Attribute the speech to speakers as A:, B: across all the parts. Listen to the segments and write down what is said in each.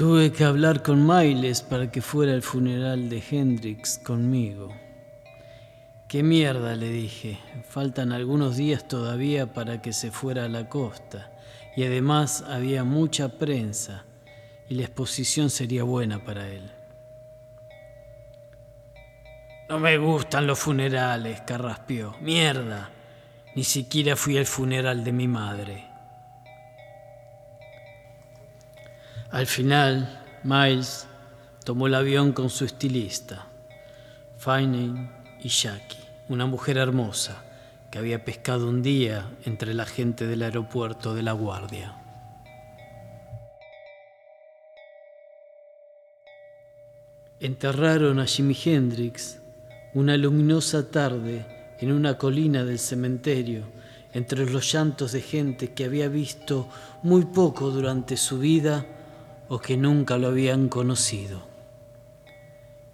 A: Tuve que hablar con Miles para que fuera el funeral de Hendrix conmigo. ¿Qué mierda? le dije. Faltan algunos días todavía para que se fuera a la costa. Y además había mucha prensa y la exposición sería buena para él. No me gustan los funerales, carraspió. Mierda. Ni siquiera fui al funeral de mi madre. Al final, Miles tomó el avión con su estilista, Fanny y Jackie, una mujer hermosa que había pescado un día entre la gente del aeropuerto de La Guardia. Enterraron a Jimi Hendrix una luminosa tarde en una colina del cementerio, entre los llantos de gente que había visto muy poco durante su vida o que nunca lo habían conocido.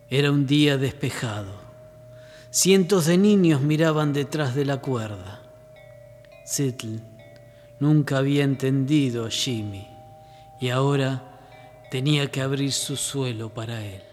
A: Era un día despejado. Cientos de niños miraban detrás de la cuerda. Seattle nunca había entendido a Jimmy y ahora tenía que abrir su suelo para él.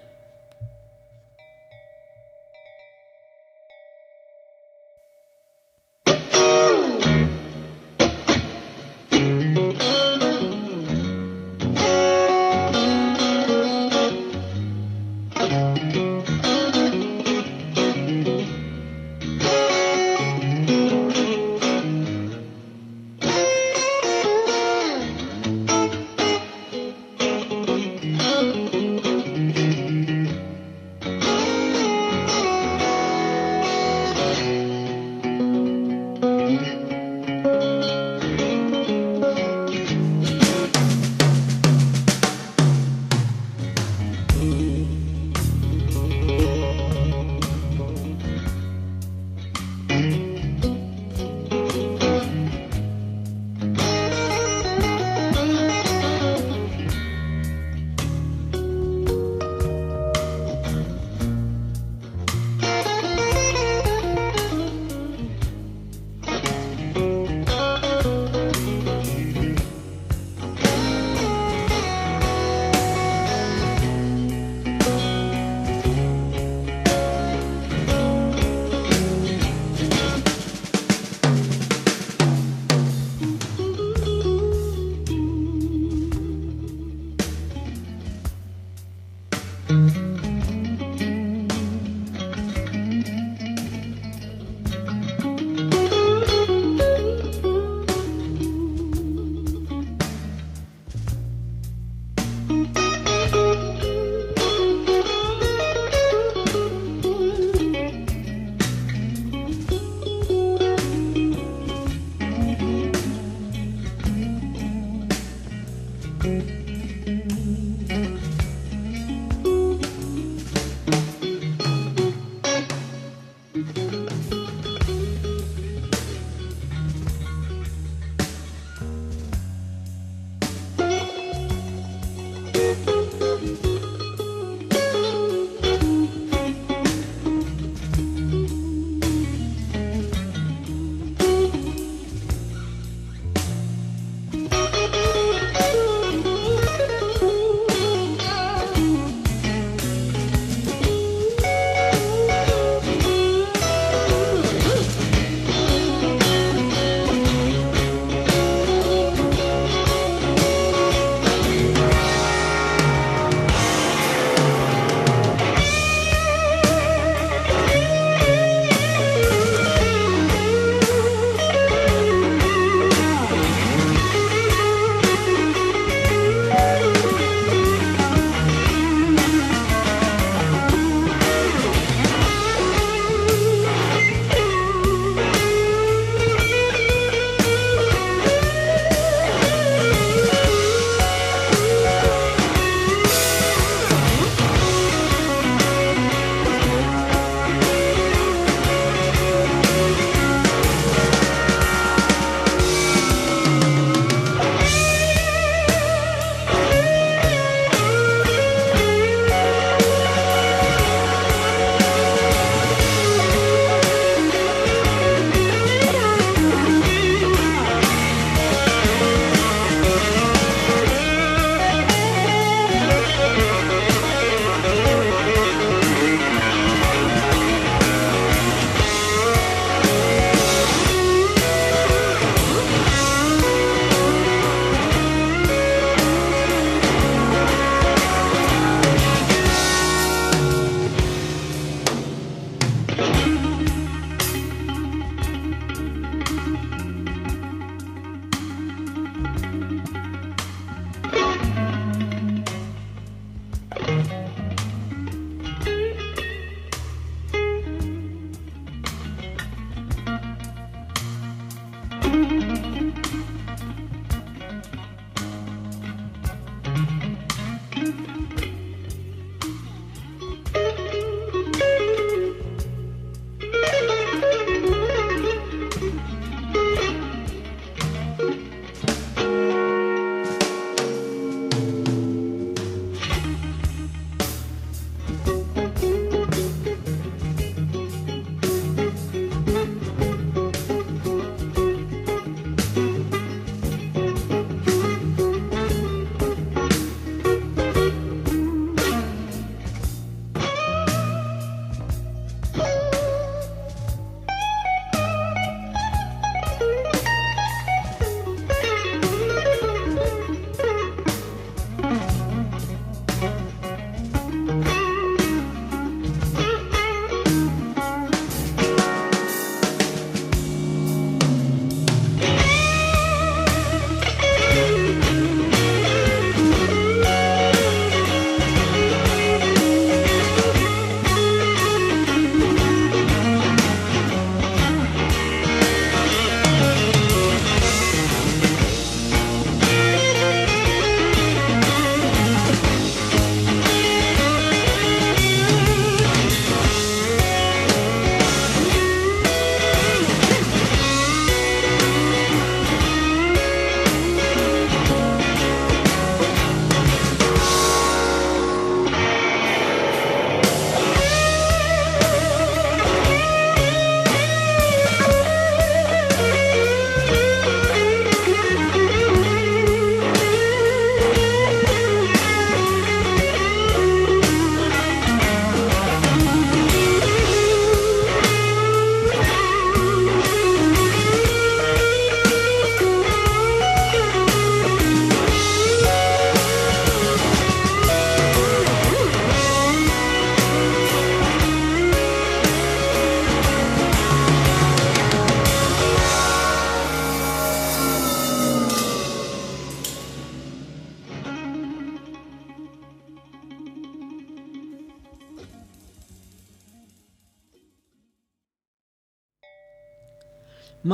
A: Música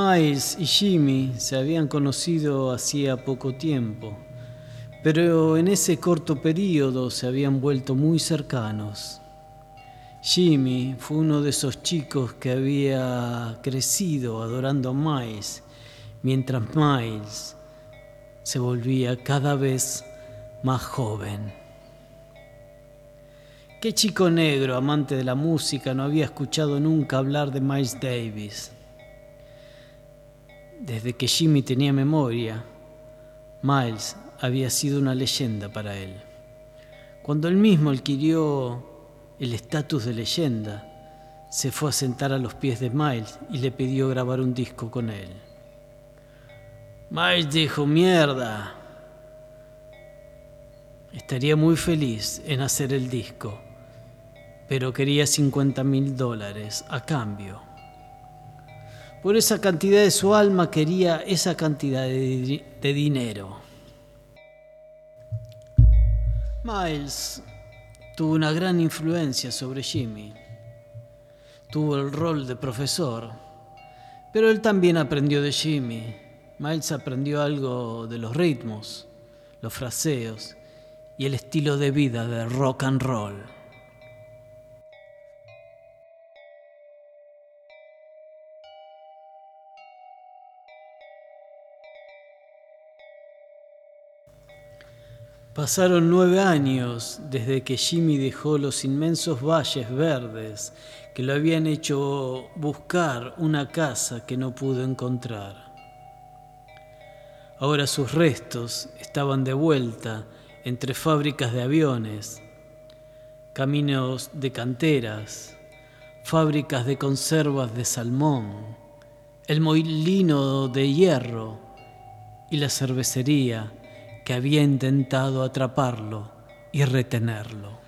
A: Miles y Jimmy se habían conocido hacía poco tiempo, pero en ese corto periodo se habían vuelto muy cercanos. Jimmy fue uno de esos chicos que había crecido adorando a Miles, mientras Miles se volvía cada vez más joven. ¿Qué chico negro, amante de la música, no había escuchado nunca hablar de Miles Davis? Desde que Jimmy tenía memoria, Miles había sido una leyenda para él. Cuando él mismo adquirió el estatus de leyenda, se fue a sentar a los pies de Miles y le pidió grabar un disco con él. Miles dijo, mierda, estaría muy feliz en hacer el disco, pero quería 50 mil dólares a cambio. Por esa cantidad de su alma quería esa cantidad de, de dinero. Miles tuvo una gran influencia sobre Jimmy. Tuvo el rol de profesor, pero él también aprendió de Jimmy. Miles aprendió algo de los ritmos, los fraseos y el estilo de vida de rock and roll. Pasaron nueve años desde que Jimmy dejó los inmensos valles verdes que lo habían hecho buscar una casa que no pudo encontrar. Ahora sus restos estaban de vuelta entre fábricas de aviones, caminos de canteras, fábricas de conservas de salmón, el molino de hierro y la cervecería que había intentado atraparlo y retenerlo.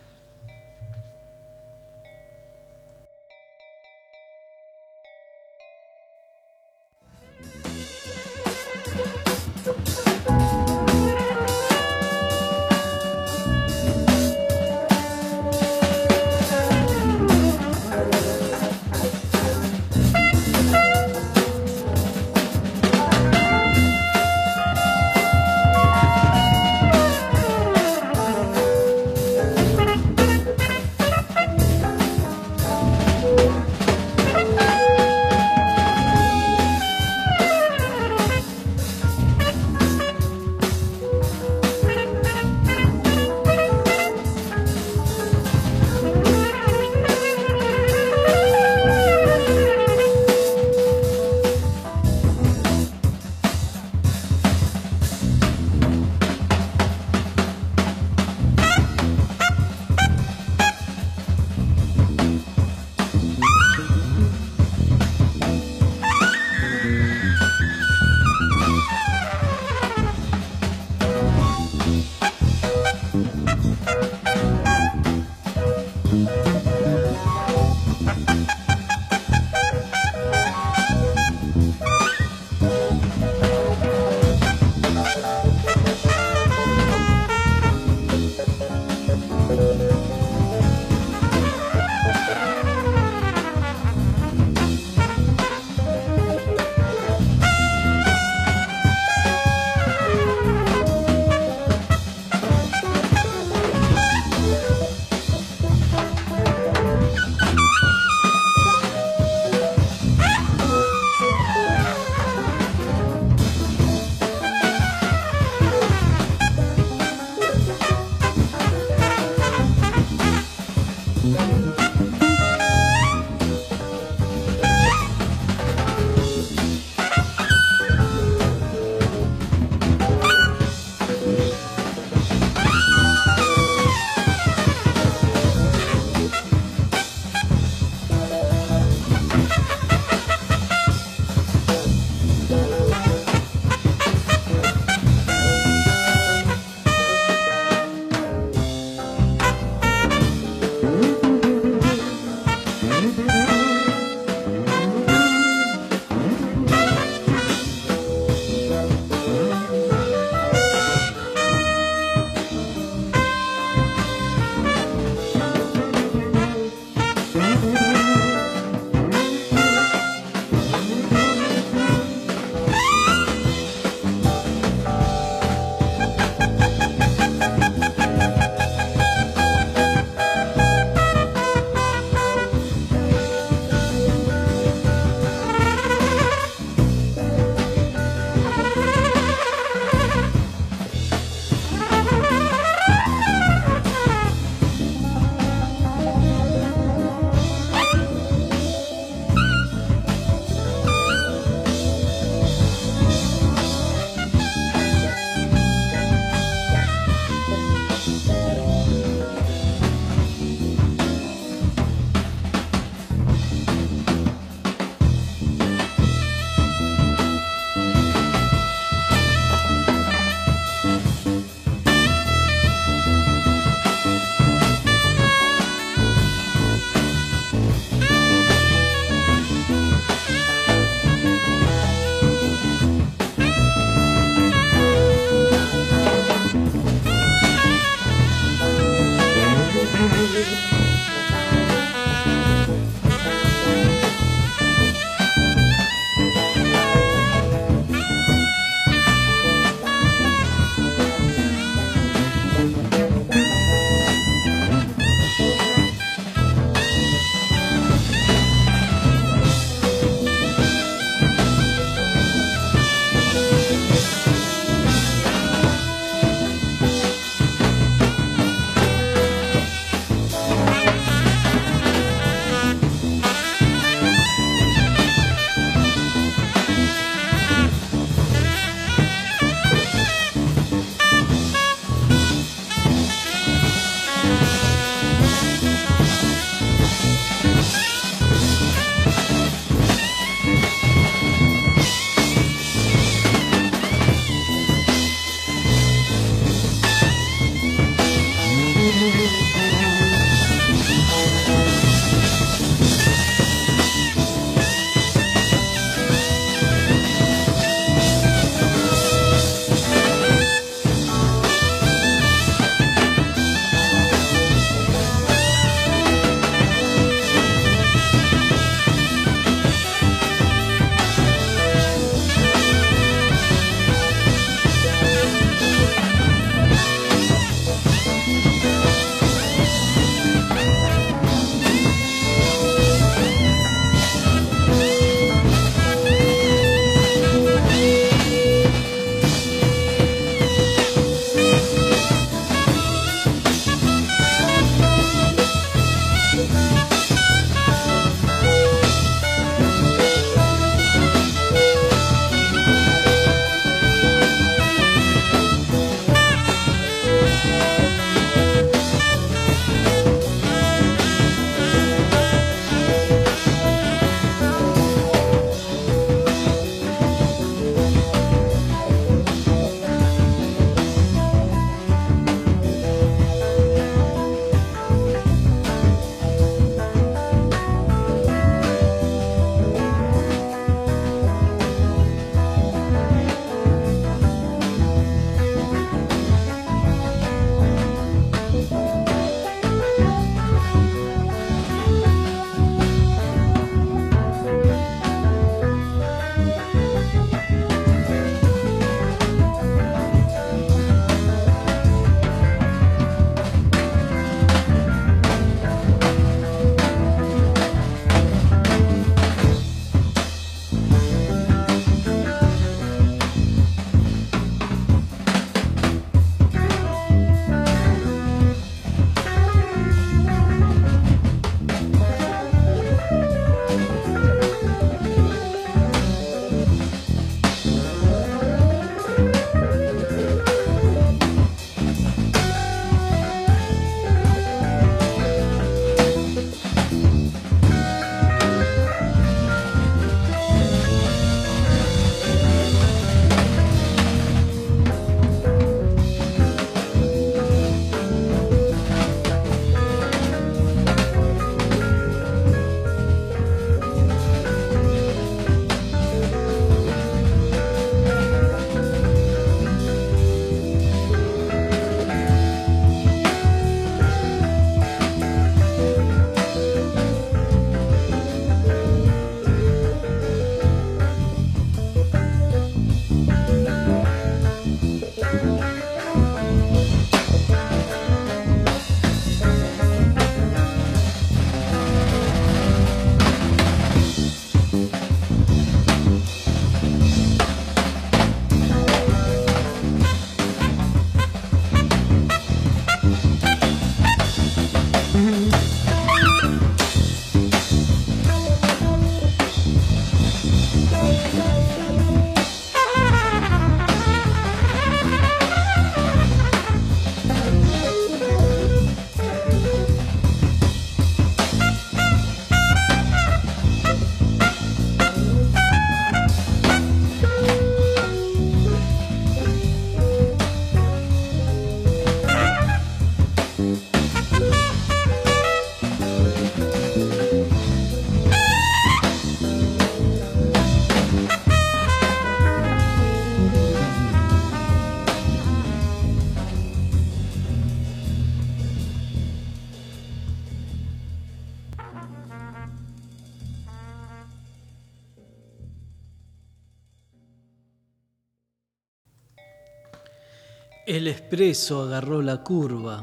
A: El expreso agarró la curva.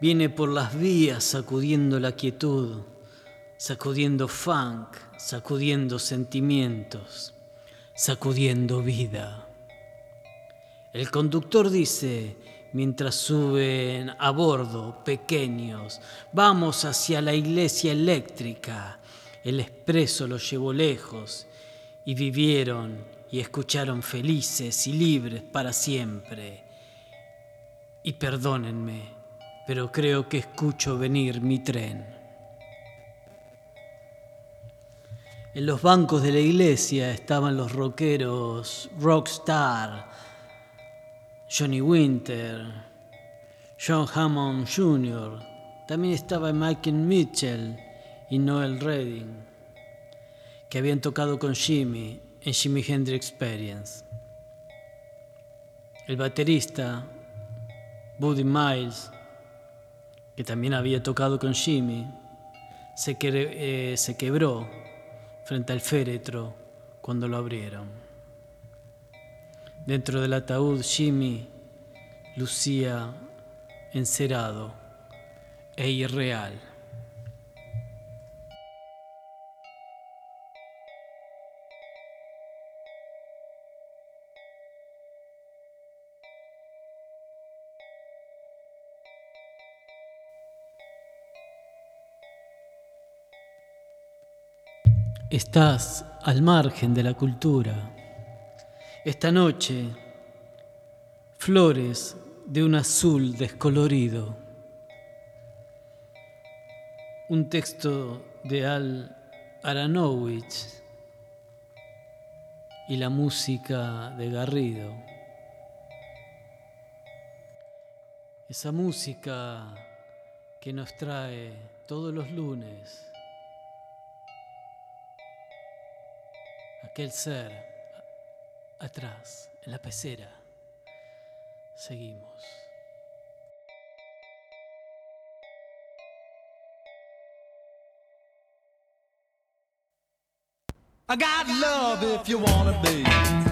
A: Viene por las vías sacudiendo la quietud, sacudiendo funk, sacudiendo sentimientos, sacudiendo vida. El conductor dice, mientras suben a bordo pequeños, vamos hacia la iglesia eléctrica. El expreso los llevó lejos y vivieron y escucharon felices y libres para siempre. Y perdónenme, pero creo que escucho venir mi tren. En los bancos de la iglesia estaban los rockeros Rockstar, Johnny Winter, John Hammond Jr., también estaba Michael Mitchell y Noel Redding, que habían tocado con Jimmy en Jimi Hendrix Experience. El baterista Buddy Miles, que también había tocado con Jimmy, se, eh, se quebró frente al féretro cuando lo abrieron. Dentro del ataúd Jimmy lucía encerado e irreal. Estás al margen de la cultura. Esta noche, flores de un azul descolorido. Un texto de Al Aranowitz y la música de Garrido. Esa música que nos trae todos los lunes aquel ser atrás, en la pecera. Seguimos.
B: I got love if you wanna be.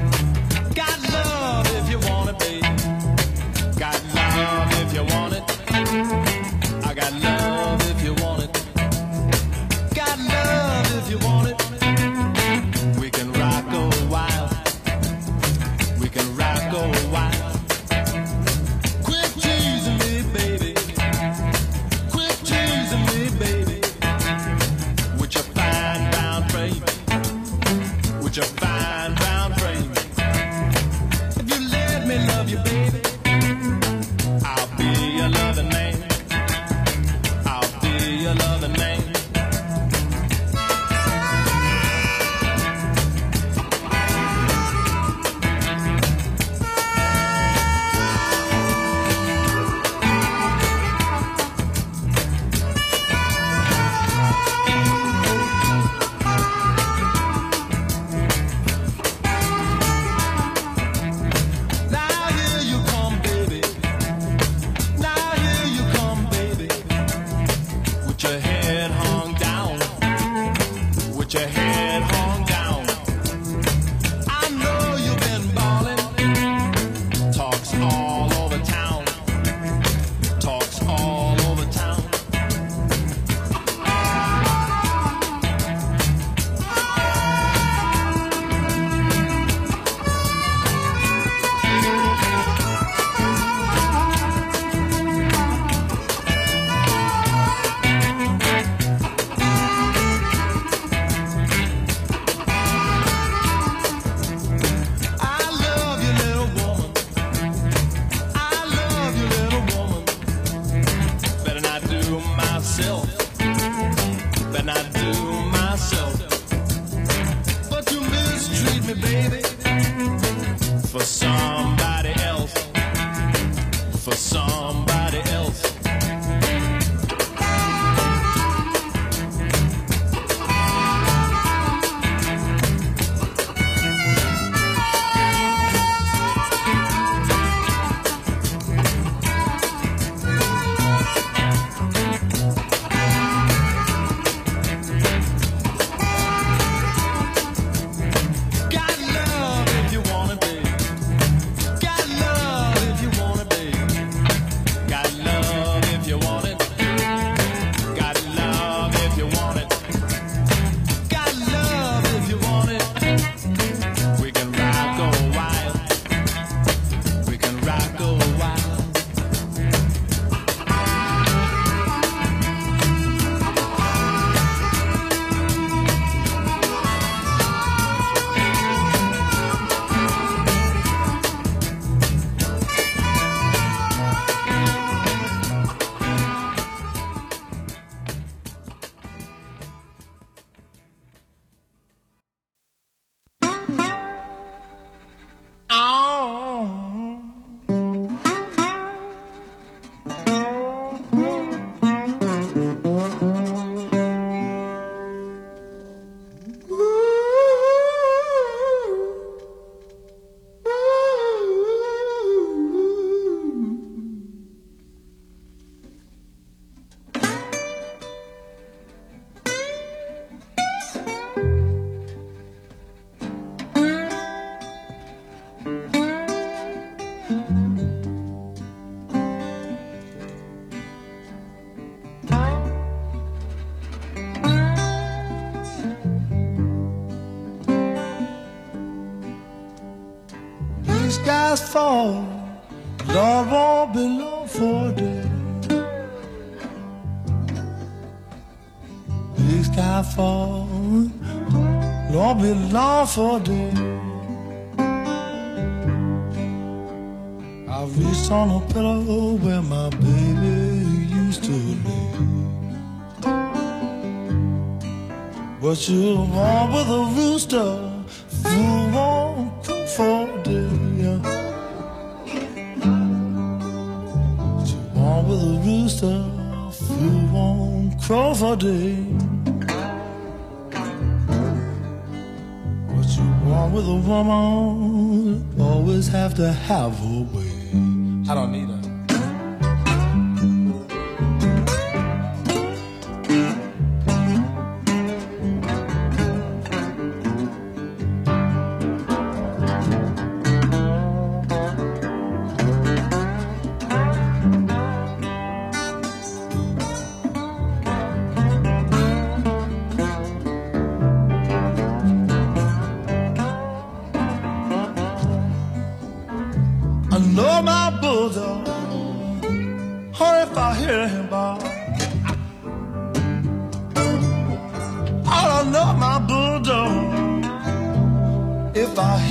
C: Fall, Lord won't be long for day. Big sky fall, won't be long for day. I reached on a pillow where my baby used to lay. What you want with a rooster, fool won't come for a with a rooster, fool won't crow for day. What you want with a woman, always have to have a way. I don't need her.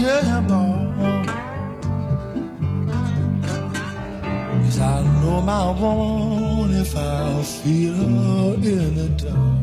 C: Him I know my woman if I feel her in the dark.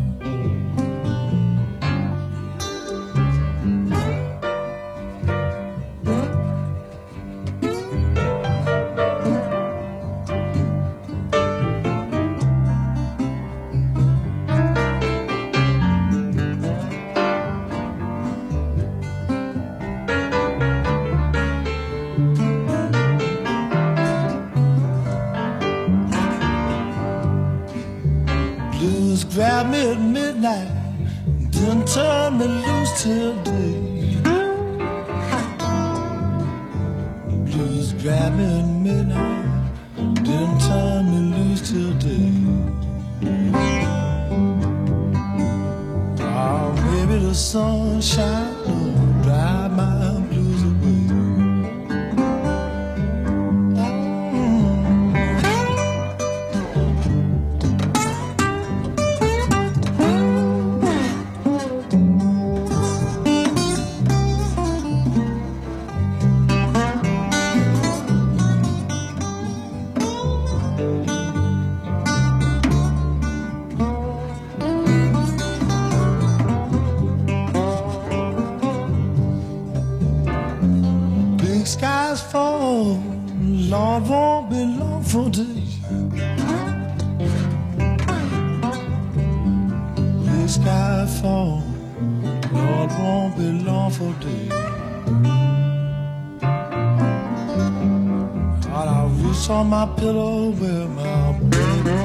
C: On my pillow where my baby,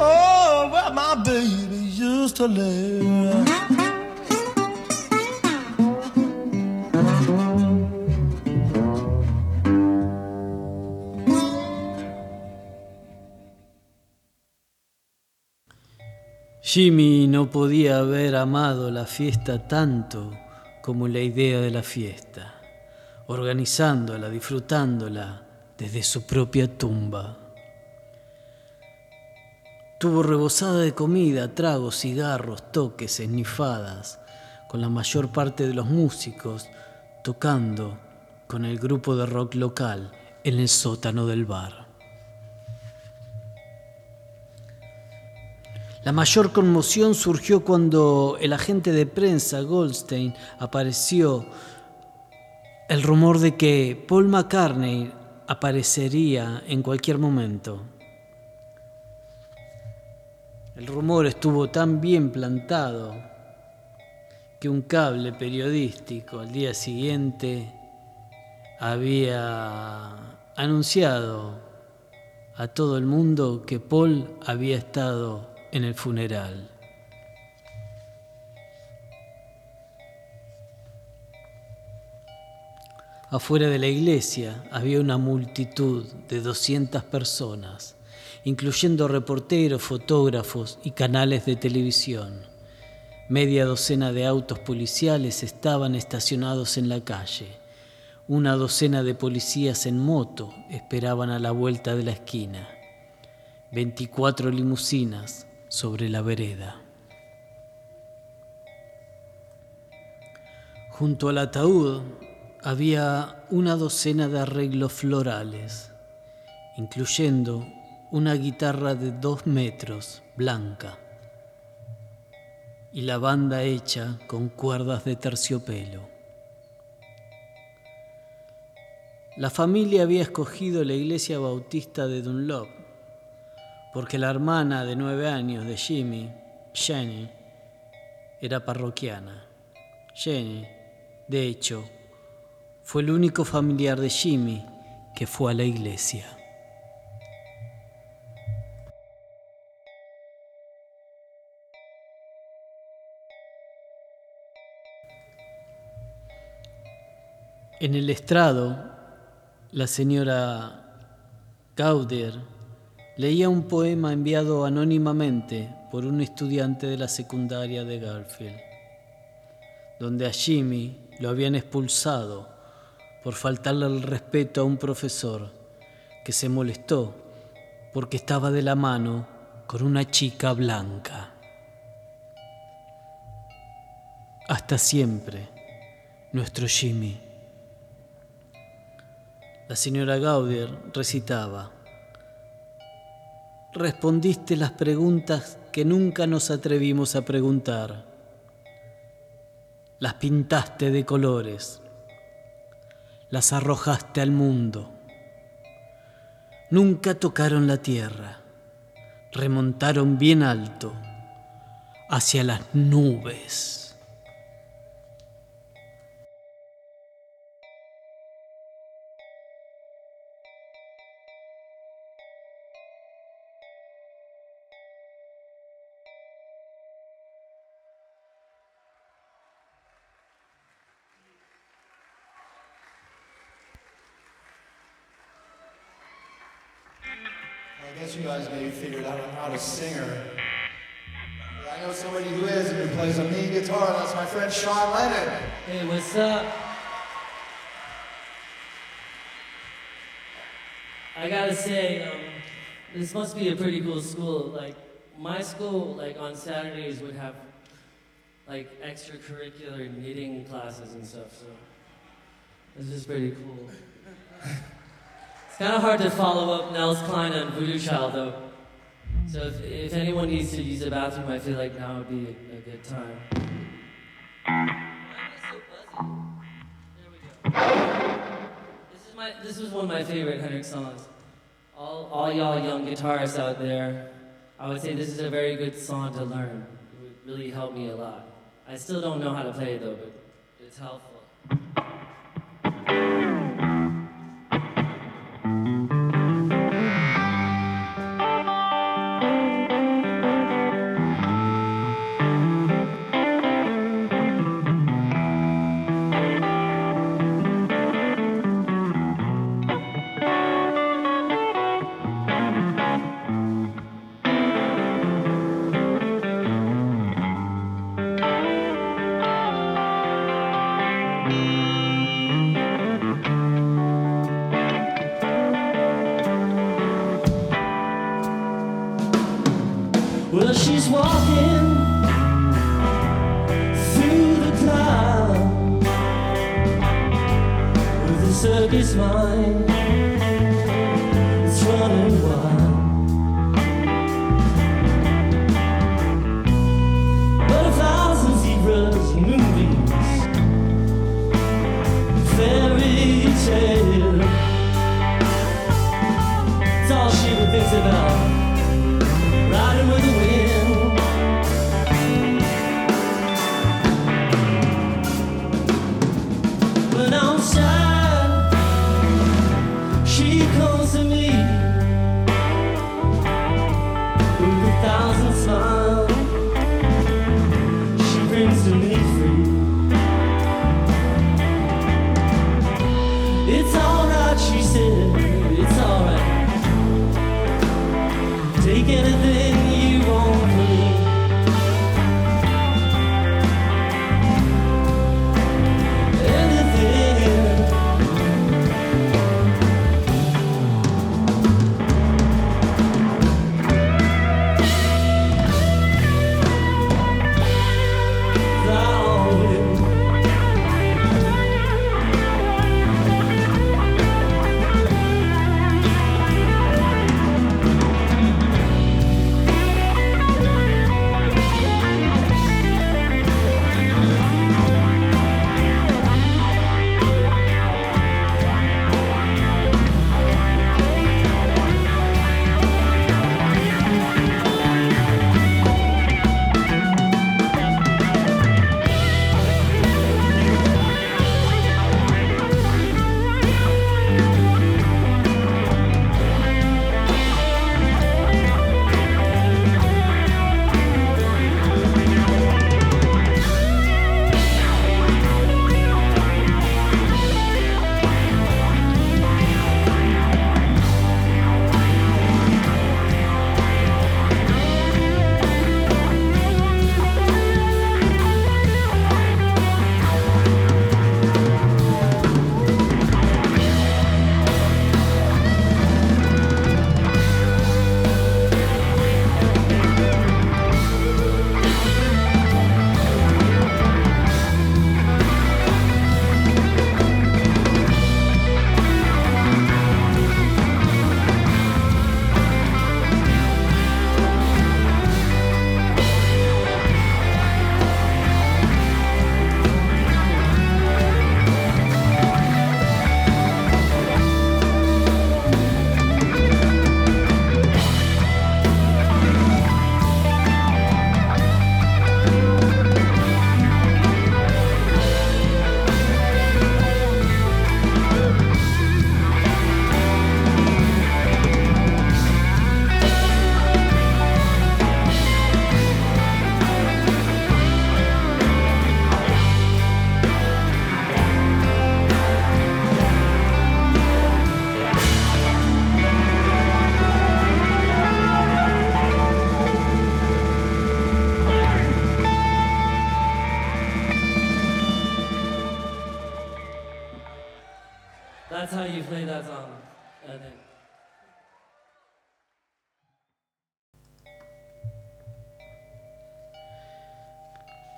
C: oh, where my baby used to lay.
A: Jimmy no podía haber amado la fiesta tanto como la idea de la fiesta, organizándola, disfrutándola desde su propia tumba. Tuvo rebosada de comida, tragos, cigarros, toques, esnifadas, con la mayor parte de los músicos tocando con el grupo de rock local en el sótano del bar. La mayor conmoción surgió cuando el agente de prensa Goldstein apareció el rumor de que Paul McCartney aparecería en cualquier momento. El rumor estuvo tan bien plantado que un cable periodístico al día siguiente había anunciado a todo el mundo que Paul había estado en el funeral. Afuera de la iglesia había una multitud de 200 personas, incluyendo reporteros, fotógrafos y canales de televisión. Media docena de autos policiales estaban estacionados en la calle. Una docena de policías en moto esperaban a la vuelta de la esquina. Veinticuatro limusinas sobre la vereda. Junto al ataúd había una docena de arreglos florales, incluyendo una guitarra de dos metros, blanca, y la banda hecha con cuerdas de terciopelo. La familia había escogido la iglesia bautista de Dunlop porque la hermana de nueve años de Jimmy, Jenny, era parroquiana. Jenny, de hecho, fue el único familiar de Jimmy que fue a la iglesia. En el estrado, la señora Gaudier leía un poema enviado anónimamente por un estudiante de la secundaria de Garfield, donde a Jimmy lo habían expulsado por faltarle el respeto a un profesor que se molestó porque estaba de la mano con una chica blanca. Hasta siempre, nuestro Jimmy. La señora Gaudier recitaba, respondiste las preguntas que nunca nos atrevimos a preguntar, las pintaste de colores, las arrojaste al mundo, nunca tocaron la tierra, remontaron bien alto hacia las nubes.
D: This must be a pretty cool school. Like, my school, like on Saturdays, would have like extracurricular knitting classes and stuff. So this is pretty cool. It's kind of hard to follow up Nels Klein and Voodoo Child, though. So if, if anyone needs to use the bathroom, I feel like now would be a, a good time. This is my this was one of my favorite Hendrix songs. All all y'all young guitarists out there, I would say this is a very good song to learn. It would really help me a lot. I still don't know how to play it though, but it's helpful.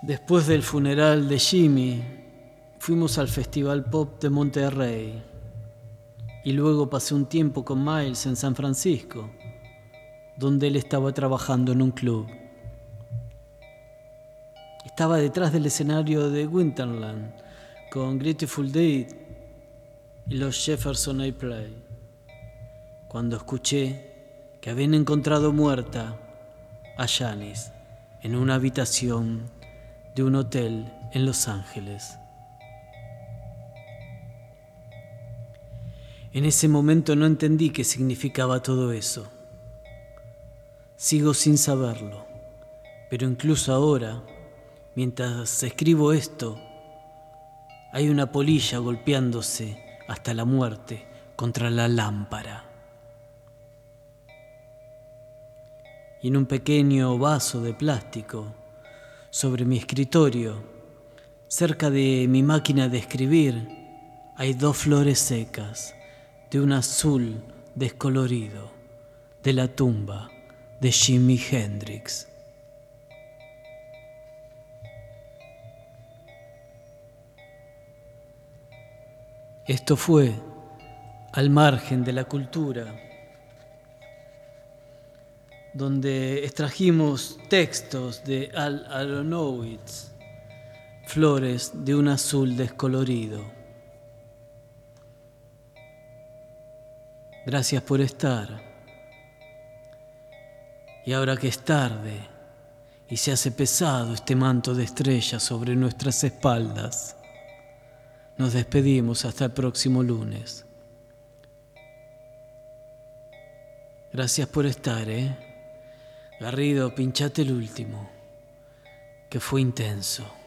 E: Después del funeral de Jimmy, fuimos al Festival Pop de Monterrey y luego pasé un tiempo con Miles en San Francisco, donde él estaba trabajando en un club. Estaba detrás del escenario de Winterland con Grateful Dead y los Jefferson Airplay cuando escuché que habían encontrado muerta a Janice en una habitación de un hotel en Los Ángeles. En ese momento no entendí qué significaba todo eso. Sigo sin saberlo, pero incluso ahora, mientras escribo esto, hay una polilla golpeándose hasta la muerte contra la lámpara. Y en un pequeño vaso de plástico, sobre mi escritorio, cerca de mi máquina de escribir, hay dos flores secas de un azul descolorido de la tumba de Jimi Hendrix. Esto fue al margen de la cultura donde extrajimos textos de Al Aronowitz, flores de un azul descolorido. Gracias por estar. Y ahora que es tarde y se hace pesado este manto de estrellas sobre nuestras espaldas, nos despedimos hasta el próximo lunes. Gracias por estar, ¿eh? Garrido, pinchate el último, que fue intenso.